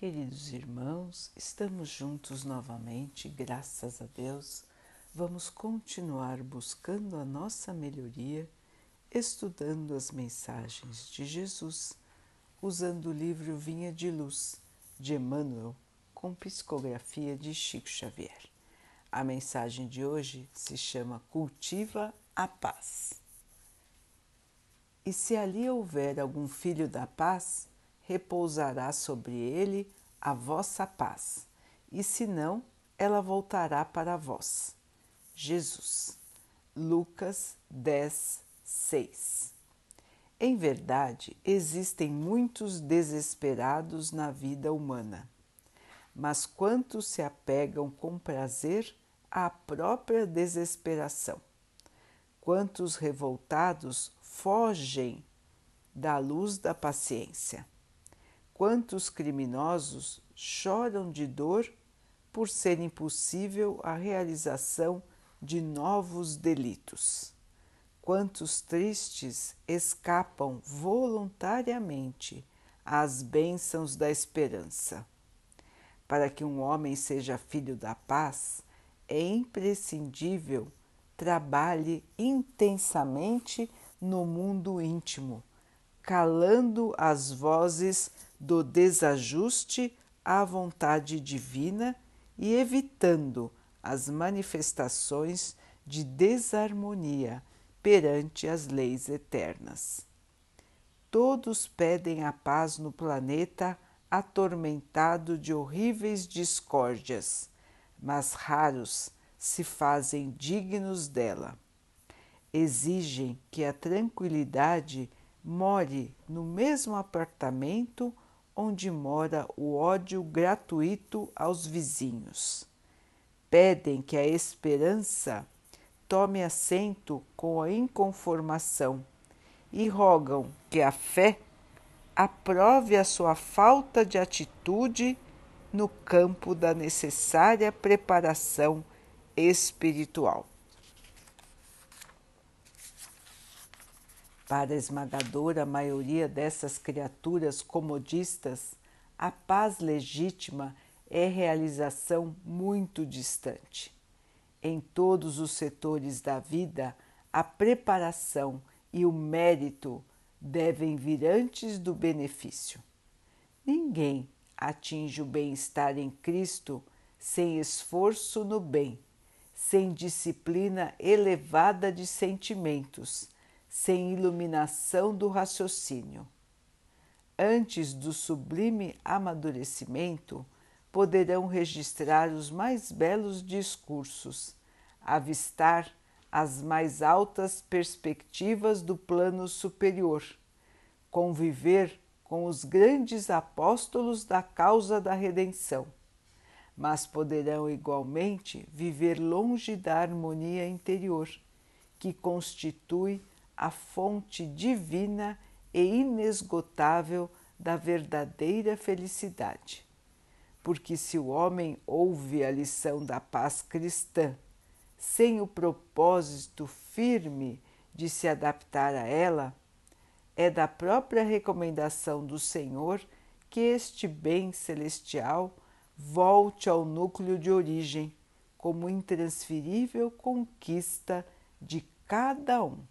Queridos irmãos, estamos juntos novamente, graças a Deus. Vamos continuar buscando a nossa melhoria, estudando as mensagens de Jesus, usando o livro Vinha de Luz, de Emmanuel, com psicografia de Chico Xavier. A mensagem de hoje se chama Cultiva a Paz. E se ali houver algum filho da paz, repousará sobre ele a vossa paz, e se não, ela voltará para vós. Jesus. Lucas 10, 6. Em verdade, existem muitos desesperados na vida humana, mas quantos se apegam com prazer à própria desesperação? Quantos revoltados fogem da luz da paciência? Quantos criminosos choram de dor por ser impossível a realização de novos delitos? Quantos tristes escapam voluntariamente às bênçãos da esperança? Para que um homem seja filho da paz, é imprescindível trabalhe intensamente no mundo íntimo, calando as vozes do desajuste à vontade divina e evitando as manifestações de desarmonia perante as leis eternas. Todos pedem a paz no planeta atormentado de horríveis discórdias, mas raros se fazem dignos dela. Exigem que a tranquilidade more no mesmo apartamento onde mora o ódio gratuito aos vizinhos. Pedem que a esperança tome assento com a inconformação e rogam que a fé aprove a sua falta de atitude no campo da necessária preparação espiritual. Para a esmagadora maioria dessas criaturas comodistas, a paz legítima é realização muito distante. Em todos os setores da vida, a preparação e o mérito devem vir antes do benefício. Ninguém atinge o bem-estar em Cristo sem esforço no bem, sem disciplina elevada de sentimentos sem iluminação do raciocínio. Antes do sublime amadurecimento, poderão registrar os mais belos discursos, avistar as mais altas perspectivas do plano superior, conviver com os grandes apóstolos da causa da redenção, mas poderão igualmente viver longe da harmonia interior, que constitui a fonte divina e inesgotável da verdadeira felicidade. Porque se o homem ouve a lição da paz cristã sem o propósito firme de se adaptar a ela, é da própria recomendação do Senhor que este bem celestial volte ao núcleo de origem como intransferível conquista de cada um.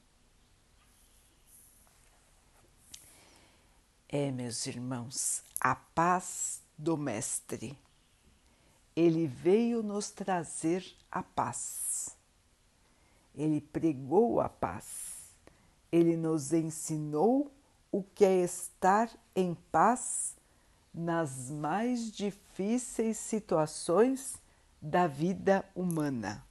É, meus irmãos, a paz do Mestre. Ele veio nos trazer a paz. Ele pregou a paz. Ele nos ensinou o que é estar em paz nas mais difíceis situações da vida humana.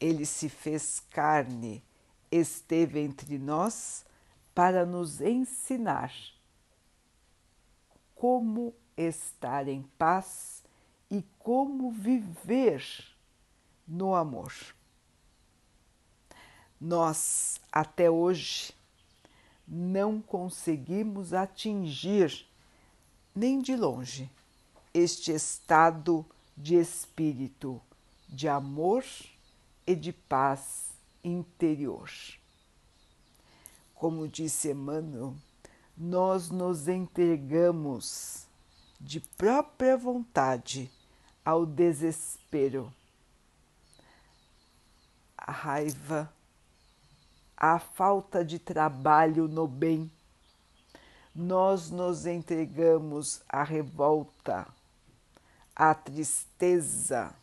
Ele se fez carne, esteve entre nós para nos ensinar como estar em paz e como viver no amor. Nós, até hoje, não conseguimos atingir nem de longe este estado de espírito de amor e de paz interior. Como disse Emmanuel, nós nos entregamos de própria vontade ao desespero, a raiva, a falta de trabalho no bem. Nós nos entregamos à revolta, à tristeza,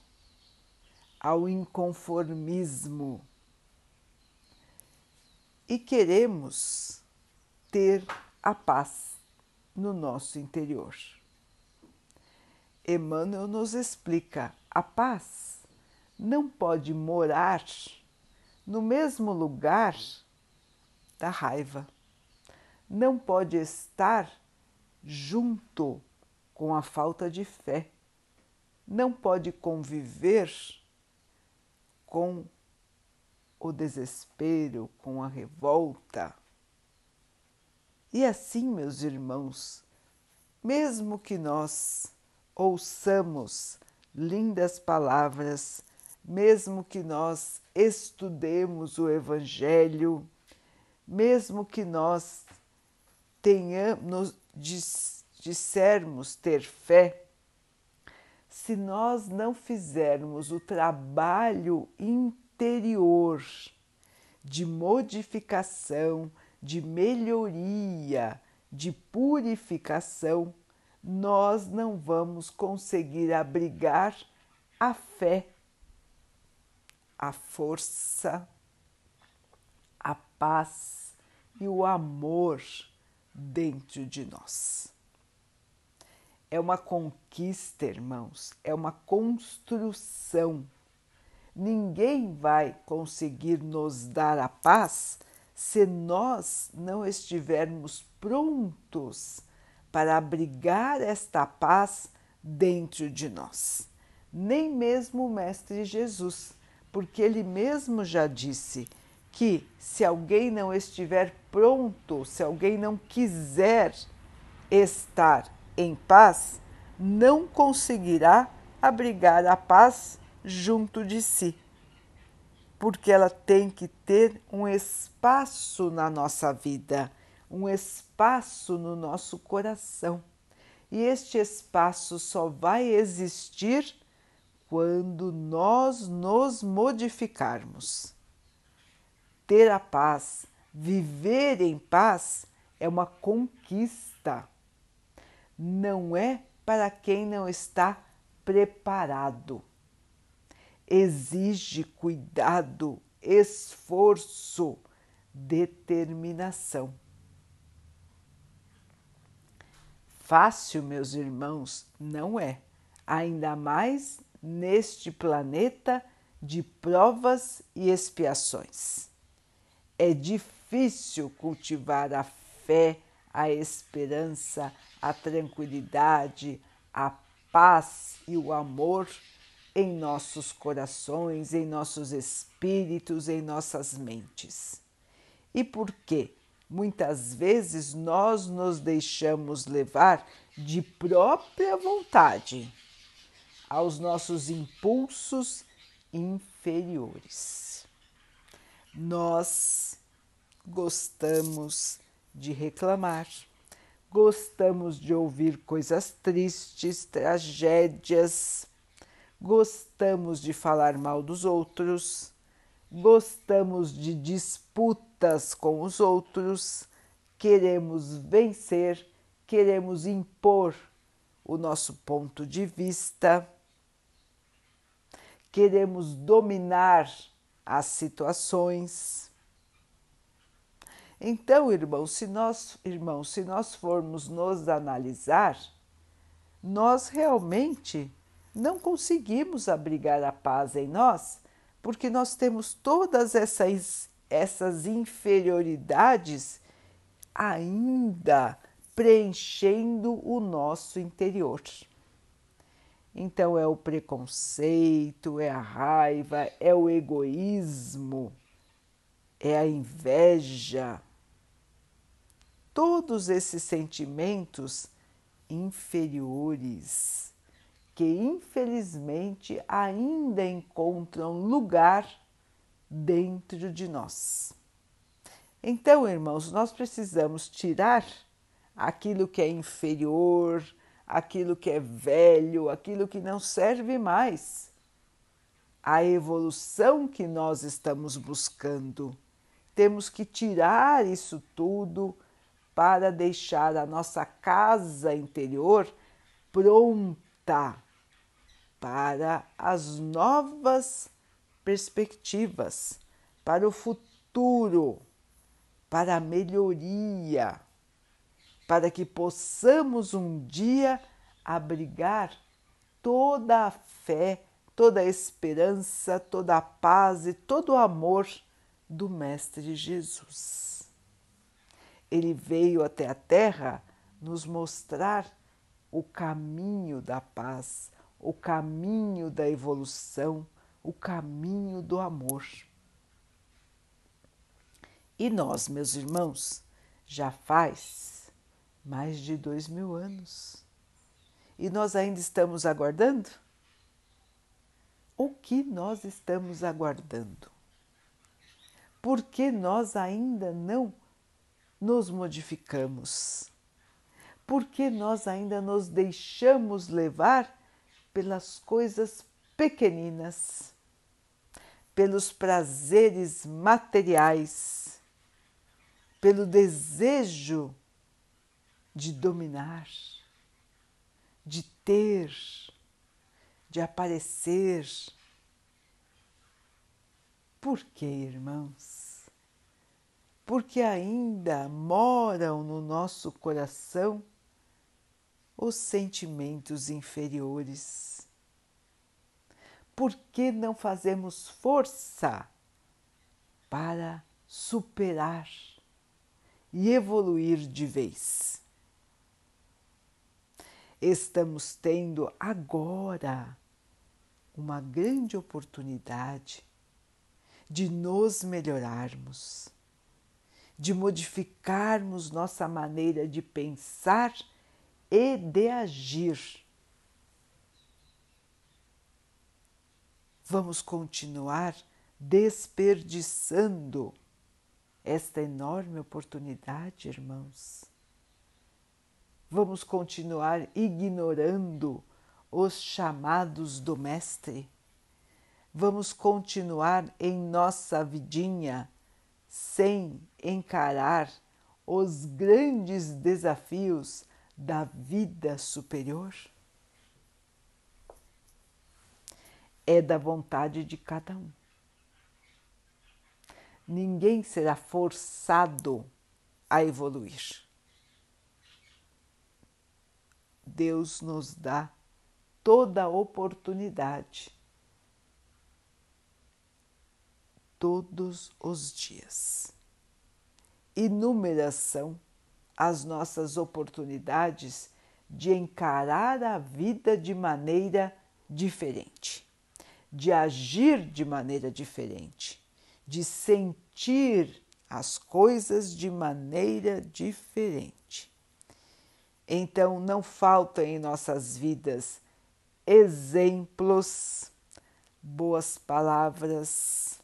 ao inconformismo e queremos ter a paz no nosso interior. Emmanuel nos explica: a paz não pode morar no mesmo lugar da raiva, não pode estar junto com a falta de fé, não pode conviver com o desespero, com a revolta. E assim, meus irmãos, mesmo que nós ouçamos lindas palavras, mesmo que nós estudemos o Evangelho, mesmo que nós tenhamos, dissermos ter fé, se nós não fizermos o trabalho interior de modificação, de melhoria, de purificação, nós não vamos conseguir abrigar a fé, a força, a paz e o amor dentro de nós. É uma conquista, irmãos, é uma construção Ninguém vai conseguir nos dar a paz se nós não estivermos prontos para abrigar esta paz dentro de nós. Nem mesmo o Mestre Jesus, porque ele mesmo já disse que se alguém não estiver pronto, se alguém não quiser estar em paz, não conseguirá abrigar a paz junto de si, porque ela tem que ter um espaço na nossa vida, um espaço no nosso coração. E este espaço só vai existir quando nós nos modificarmos. Ter a paz, viver em paz é uma conquista. Não é para quem não está preparado exige cuidado, esforço, determinação. Fácil, meus irmãos, não é, ainda mais neste planeta de provas e expiações. É difícil cultivar a fé, a esperança, a tranquilidade, a paz e o amor em nossos corações, em nossos espíritos, em nossas mentes. E por quê? Muitas vezes nós nos deixamos levar de própria vontade aos nossos impulsos inferiores. Nós gostamos de reclamar, gostamos de ouvir coisas tristes, tragédias, gostamos de falar mal dos outros, gostamos de disputas com os outros, queremos vencer, queremos impor o nosso ponto de vista, queremos dominar as situações. Então, irmãos, se nós, irmãos, se nós formos nos analisar, nós realmente não conseguimos abrigar a paz em nós porque nós temos todas essas, essas inferioridades ainda preenchendo o nosso interior. Então é o preconceito, é a raiva, é o egoísmo, é a inveja. Todos esses sentimentos inferiores que infelizmente ainda encontram lugar dentro de nós. Então, irmãos, nós precisamos tirar aquilo que é inferior, aquilo que é velho, aquilo que não serve mais. A evolução que nós estamos buscando. Temos que tirar isso tudo para deixar a nossa casa interior pronta para as novas perspectivas, para o futuro, para a melhoria, para que possamos um dia abrigar toda a fé, toda a esperança, toda a paz e todo o amor do Mestre Jesus. Ele veio até a Terra nos mostrar o caminho da paz, o caminho da evolução, o caminho do amor. E nós, meus irmãos, já faz mais de dois mil anos. E nós ainda estamos aguardando? O que nós estamos aguardando? Por que nós ainda não nos modificamos? Por que nós ainda nos deixamos levar pelas coisas pequeninas, pelos prazeres materiais, pelo desejo de dominar, de ter, de aparecer. Por que, irmãos? Porque ainda moram no nosso coração os sentimentos inferiores. Por que não fazemos força para superar e evoluir de vez? Estamos tendo agora uma grande oportunidade de nos melhorarmos, de modificarmos nossa maneira de pensar e de agir. Vamos continuar desperdiçando esta enorme oportunidade, irmãos. Vamos continuar ignorando os chamados do Mestre. Vamos continuar em nossa vidinha sem encarar os grandes desafios da vida superior? É da vontade de cada um. Ninguém será forçado a evoluir. Deus nos dá toda a oportunidade, todos os dias. Inúmeras são as nossas oportunidades de encarar a vida de maneira diferente, de agir de maneira diferente, de sentir as coisas de maneira diferente. Então, não faltam em nossas vidas exemplos, boas palavras,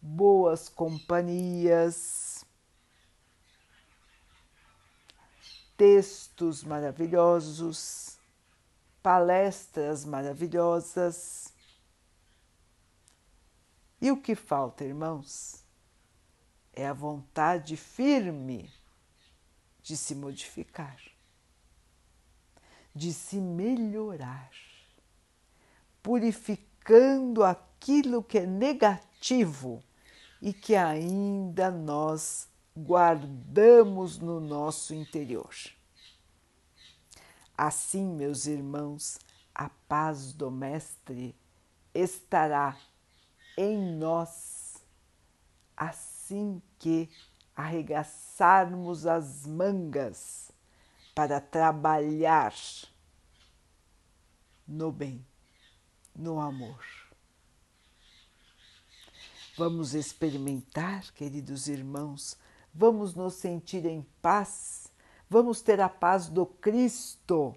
boas companhias textos maravilhosos, palestras maravilhosas. E o que falta, irmãos? É a vontade firme de se modificar, de se melhorar, purificando aquilo que é negativo e que ainda nós guardamos no nosso interior. Assim, meus irmãos, a paz do Mestre estará em nós assim que arregaçarmos as mangas para trabalhar no bem, no amor. Vamos experimentar, queridos irmãos, vamos nos sentir em paz, vamos ter a paz do Cristo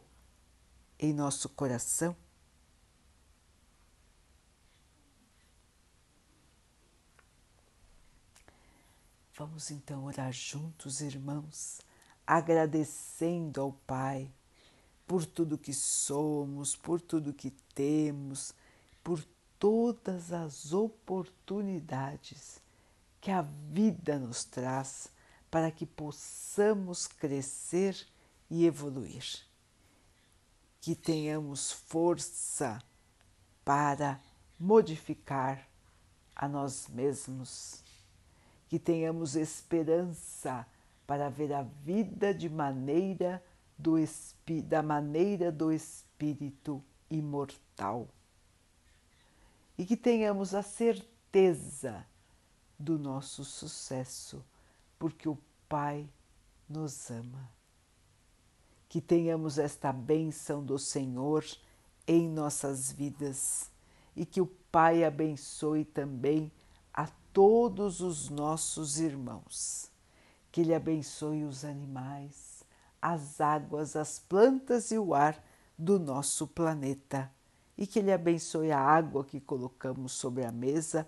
em nosso coração. Vamos então orar juntos, irmãos, agradecendo ao Pai por tudo que somos, por tudo que temos, por todas as oportunidades que a vida nos traz para que possamos crescer e evoluir. Que tenhamos força para modificar a nós mesmos. Que tenhamos esperança para ver a vida de maneira do, da maneira do Espírito imortal. E que tenhamos a certeza do nosso sucesso, porque o Pai nos ama. Que tenhamos esta bênção do Senhor em nossas vidas e que o Pai abençoe também a todos os nossos irmãos. Que Ele abençoe os animais, as águas, as plantas e o ar do nosso planeta. E que Ele abençoe a água que colocamos sobre a mesa